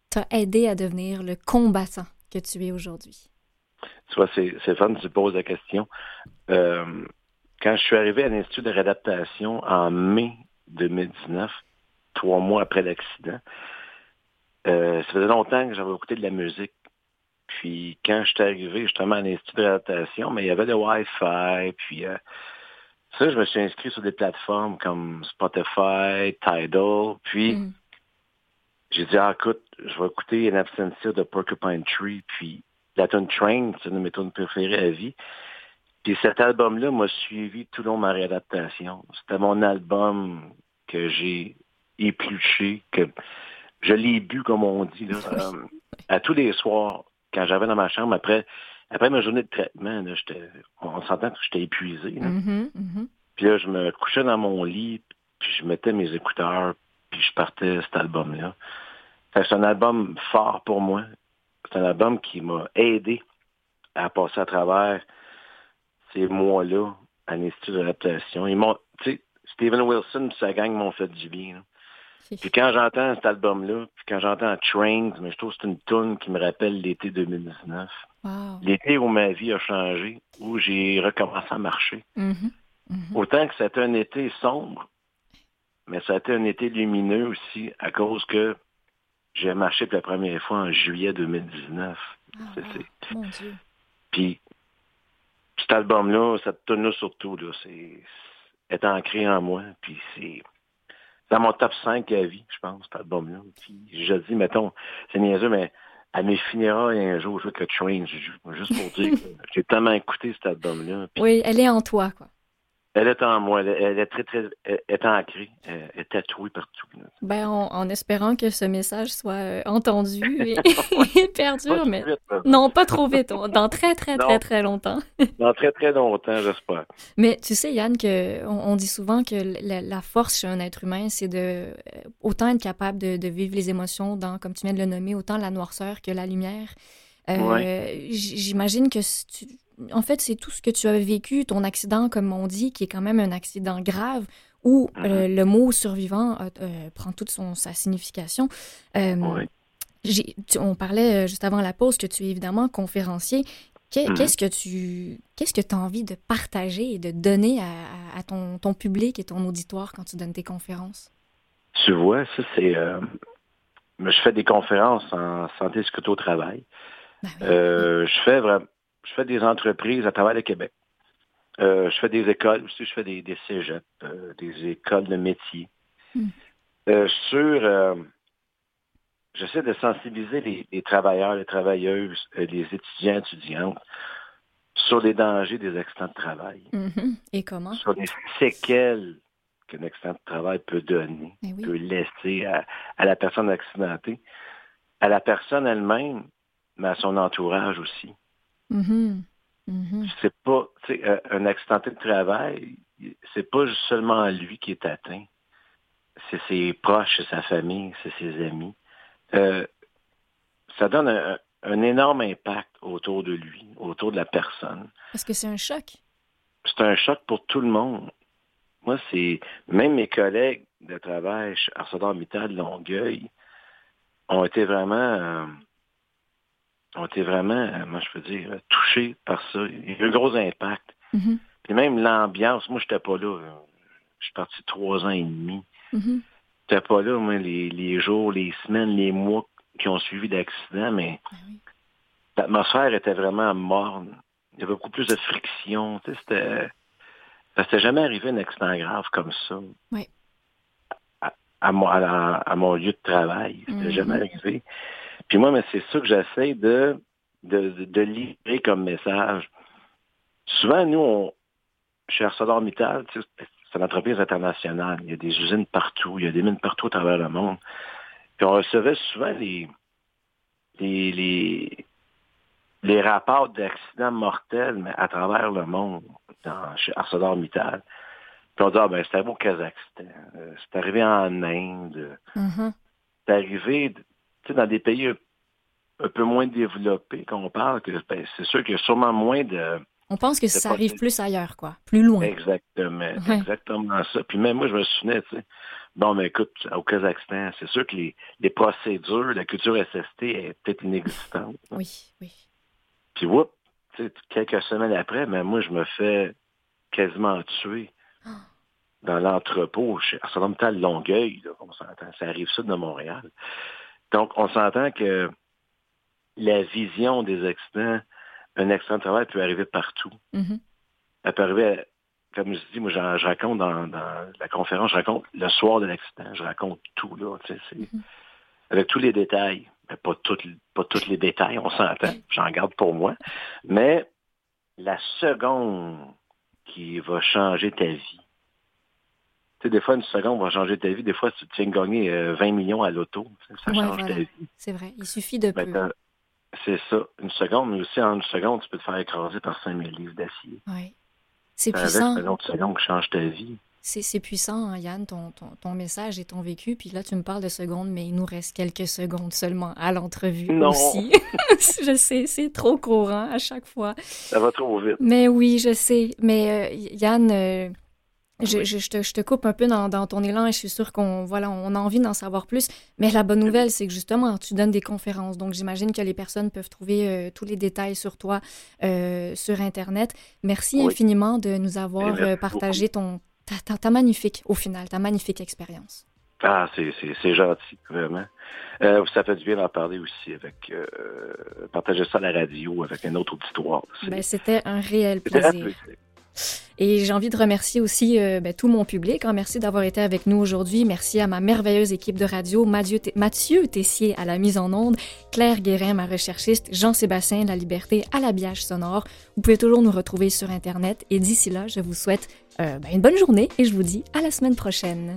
Speaker 2: t'a aidé à devenir le combattant que tu es aujourd'hui?
Speaker 5: Tu vois, c'est fun, tu poses la question. Euh, quand je suis arrivé à l'Institut de réadaptation en mai 2019, trois mois après l'accident, ça faisait longtemps que j'avais écouté de la musique. Puis quand je suis arrivé justement à l'Institut de réadaptation, mais il y avait le Wi-Fi, puis ça, je me suis inscrit sur des plateformes comme Spotify, Tidal, puis mm. j'ai dit, ah, écoute, je vais écouter An Absentia de Porcupine Tree, puis La Train, c'est une de mes tunes préférées à vie. Puis cet album-là m'a suivi tout le long de ma réadaptation. C'était mon album que j'ai épluché, que je l'ai bu, comme on dit, là, euh, à tous les soirs, quand j'avais dans ma chambre, après après ma journée de traitement, là, on s'entend que j'étais épuisé. Mm-hmm, mm-hmm. Puis là, je me couchais dans mon lit, puis je mettais mes écouteurs, puis je partais cet album-là. C'est un album fort pour moi. C'est un album qui m'a aidé à passer à travers ces mois-là à l'Institut de l'adaptation. Ils m'ont, tu sais, Steven Wilson et sa gang m'ont fait du bien. Puis quand j'entends cet album-là, puis quand j'entends Trains, mais je trouve que c'est une tune qui me rappelle l'été 2019. L'été où ma vie a changé, où j'ai recommencé à marcher. Mm-hmm. Mm-hmm. Autant que c'était un été sombre, mais ça a été un été lumineux aussi à cause que j'ai marché pour la première fois en juillet 2019. Ah, puis cet album-là, cette tune-là surtout, là, c'est est ancré en moi. Puis c'est dans mon top 5 à vie, je pense, cet album-là. Puis je dis, mettons, c'est niaiseux, mais à mes funérailles un jour, je veux que Train, juste pour dire que j'ai tellement écouté cet album-là.
Speaker 2: Oui, elle est en toi, quoi.
Speaker 5: Elle est en moi, elle, est très, très, elle est ancrée, elle est tatouée partout.
Speaker 2: Ben, en, espérant que ce message soit euh, entendu et, perdure, mais non, pas trop vite, dans très, très, très, très longtemps.
Speaker 5: dans très, très longtemps, j'espère.
Speaker 2: Mais tu sais, Yann, que on, dit souvent que la, force chez un être humain, c'est de euh, autant être capable de, vivre les émotions dans, comme tu viens de le nommer, autant la noirceur que la lumière. Euh, j'imagine que tu, en fait, c'est tout ce que tu as vécu, ton accident, comme on dit, qui est quand même un accident grave, où euh, mhm. le mot survivant euh, prend toute son, sa signification. Euh, on parlait juste avant la pause que tu es évidemment conférencier. Mhm. Qu'est-ce que tu qu'est-ce que as envie de partager et de donner à, ton, ton, public et ton auditoire quand tu donnes tes conférences?
Speaker 5: Tu vois, ça c'est... je fais des conférences en santé sécurité au travail. Ben je fais vraiment je fais des entreprises à travers le Québec. Euh, je fais des écoles aussi, je fais des, des cégeps, euh, des écoles de métier. Hmm. Euh, sur, j'essaie de sensibiliser les, travailleurs, les travailleuses, les étudiants, étudiantes sur les dangers des accidents de travail.
Speaker 2: Mm-hmm. Et comment?
Speaker 5: Sur les séquelles qu'un accident de travail peut donner, eh peut laisser à, à, la personne accidentée, à la personne elle-même, mais à son entourage aussi.
Speaker 2: Mm-hmm.
Speaker 5: Mm-hmm. C'est pas, sais, un accidenté de travail, c'est pas seulement lui qui est atteint. C'est ses proches, c'est sa famille, c'est ses amis. Euh, ça donne un, énorme impact autour de lui, autour de la personne.
Speaker 2: Parce que c'est un choc.
Speaker 5: C'est un choc pour tout le monde. Moi, c'est même mes collègues de travail chez ArcelorMittal Longueuil ont été vraiment euh, ont été vraiment, euh, moi je peux dire, touchés par ça. Il y a eu un gros impact. Mm-hmm. Puis même l'ambiance, moi je n'étais pas là. Je suis parti trois ans et demi. Mm J'étais pas là, moi, les, jours, les semaines, les mois qui ont suivi l'accident, mais ah l'atmosphère était vraiment morne. Il y avait beaucoup plus de friction. C'était. Ça s'était jamais arrivé un accident grave comme ça.
Speaker 2: Oui.
Speaker 5: À, à, mon lieu de travail. C'était mm-hmm. jamais arrivé. Puis moi, mais c'est ça que j'essaie de, de, de, livrer comme message. Souvent, nous, on, chez ArcelorMittal, c'est une entreprise internationale. Il y a des usines partout, il y a des mines partout à travers le monde. Puis on recevait souvent les, les, les, rapports d'accidents mortels, mais à travers le monde, dans, chez ArcelorMittal. Puis on dit, ah ben, c'est arrivé au Kazakhstan, euh, c'est arrivé en Inde, mm-hmm. c'est arrivé dans des pays un, peu moins développés qu'on parle, que ben, c'est sûr qu'il y a sûrement moins de
Speaker 2: on pense que ça arrive plus ailleurs, quoi, plus loin.
Speaker 5: Exactement, exactement ça. Puis même moi, je me souvenais, tu sais, bon, mais écoute, au Kazakhstan, c'est sûr que les, les, procédures, la culture SST est peut-être inexistante.
Speaker 2: Oui, oui.
Speaker 5: Puis, whoop, quelques semaines après, mais moi, je me fais quasiment tuer ah. dans l'entrepôt chez ArcelorMittal Longueuil, là, on s'entend, ça arrive sud de Montréal. Donc, on s'entend que la vision des accidents un accident de travail peut arriver partout. Mm-hmm. Elle peut arriver, comme je dis, moi, je, raconte dans, la conférence, je raconte le soir de l'accident, je raconte tout, là, mm-hmm. avec tous les détails. Mais pas, pas tous les détails, on s'entend, j'en garde pour moi. Mais la seconde qui va changer ta vie, sais, des fois, une seconde va changer ta vie. Des fois, tu tiens de gagner 20 euh, millions à l'auto. Ça change ta vie.
Speaker 2: C'est vrai. Il suffit de ben, peu.
Speaker 5: C'est ça. Une seconde, mais aussi en une seconde, tu peux te faire écraser par 5000 livres d'acier.
Speaker 2: Oui. C'est puissant.
Speaker 5: Avec une autre seconde qui change ta vie.
Speaker 2: C'est puissant, hein, Yann, ton, ton, message et ton vécu. Puis là, tu me parles de secondes, mais il nous reste quelques secondes seulement à l'entrevue aussi. je sais, c'est trop courant à chaque fois.
Speaker 5: Ça va trop vite.
Speaker 2: Mais oui, je sais. Mais euh, Yann, euh, je, je, te, je, te, coupe un peu dans, dans, ton élan et je suis sûre qu'on voilà, on a envie d'en savoir plus. Mais la bonne nouvelle, c'est que justement, tu donnes des conférences. Donc, j'imagine que les personnes peuvent trouver euh, tous les détails sur toi euh, sur Internet. Merci infiniment de nous avoir euh, partagé ton, ta, ta, magnifique, au final, ta magnifique expérience.
Speaker 5: Ah, c'est gentil, vraiment. ça fait du bien d'en parler aussi avec partager ça à la radio avec un autre auditoire.
Speaker 2: Ben, C'était un réel plaisir. Et j'ai envie de remercier aussi euh, ben, tout mon public. Hein. Merci d'avoir été avec nous aujourd'hui. Merci à ma merveilleuse équipe de radio, Mathieu, Mathieu Tessier à la mise en onde, Claire Guérin, ma recherchiste, Jean-Sébastien La Liberté à l'habillage sonore. Vous pouvez toujours nous retrouver sur Internet. Et d'ici là, je vous souhaite euh, ben, une bonne journée et je vous dis à la semaine prochaine.